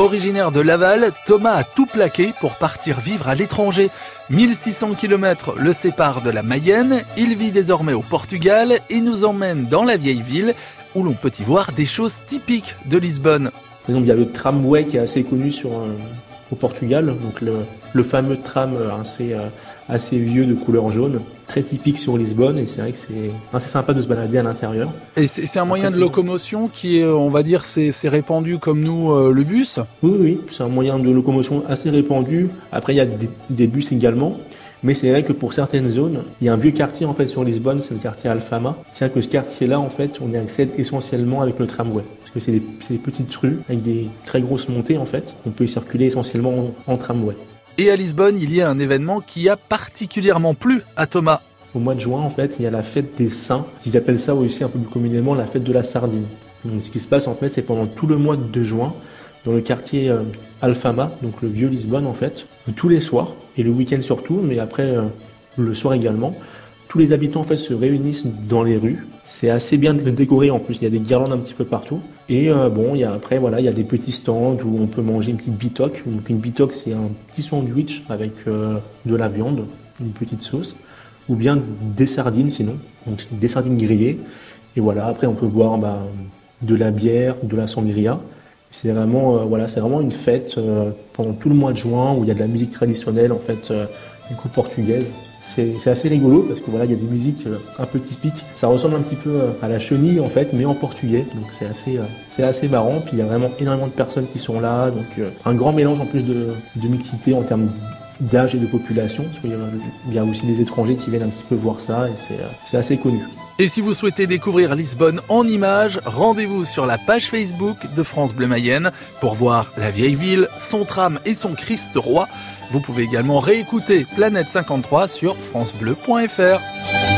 Originaire de Laval, Thomas a tout plaqué pour partir vivre à l'étranger. 1600 km le séparent de la Mayenne, il vit désormais au Portugal et nous emmène dans la vieille ville où l'on peut y voir des choses typiques de Lisbonne. Par exemple, il y a le tramway qui est assez connu euh, au Portugal, donc le, fameux tram assez, euh, assez vieux de couleur jaune, très typique sur Lisbonne, et c'est vrai que c'est assez sympa de se balader à l'intérieur. Et c'est un moyen de locomotion qui est, on va dire, c'est répandu comme nous euh, le bus Oui, oui, c'est un moyen de locomotion assez répandu. Après, il y a des, des bus également. Mais c'est vrai que pour certaines zones, il y a un vieux quartier en fait sur Lisbonne, c'est le quartier Alfama. C'est vrai que ce quartier-là, en fait, on y accède essentiellement avec le tramway. Parce que c'est des, des, petites rues avec des très grosses montées en fait. On peut y circuler essentiellement en, en tramway. Et à Lisbonne, il y a un événement qui a particulièrement plu à Thomas. Au mois de juin, en fait, il y a la fête des saints. Ils appellent ça aussi un peu plus communément la fête de la sardine. Donc, ce qui se passe, en fait, c'est pendant tout le mois de juin, dans le quartier euh, Alfama, donc le vieux Lisbonne, en fait, tous les soirs, et le week-end surtout, mais après euh, le soir également, tous les habitants en se réunissent dans les rues. C'est assez bien décoré en plus. Il y a des guirlandes un petit peu partout. Et euh, bon, il après voilà, il y a des petits stands où on peut manger une petite bitoque. Donc une bitoque, c'est un petit sandwich avec euh, de la viande, une petite sauce, ou bien des sardines sinon. Donc des sardines grillées. Et voilà, après on peut boire bah, de la bière, de la sangria. C'est vraiment euh, une fête pendant tout le mois de juin où il y a de la musique traditionnelle en fait du coup portugaise. C'est assez rigolo parce que voilà, il y a des musiques un peu typiques. Ça ressemble un petit peu à la chenille en fait, mais en portugais. Donc c'est assez, c'est assez marrant. Puis il y a vraiment énormément de personnes qui sont là. Donc un grand mélange en plus de, de mixité en termes d'âge et de population. Parce qu'il y a aussi des étrangers qui viennent un petit peu voir ça et c'est assez connu. Et si vous souhaitez découvrir Lisbonne en images, rendez-vous sur la page Facebook de France Bleu Mayenne pour voir la vieille ville, son tram et son Christ roi. Vous pouvez également réécouter Planète 53 sur francebleu.fr.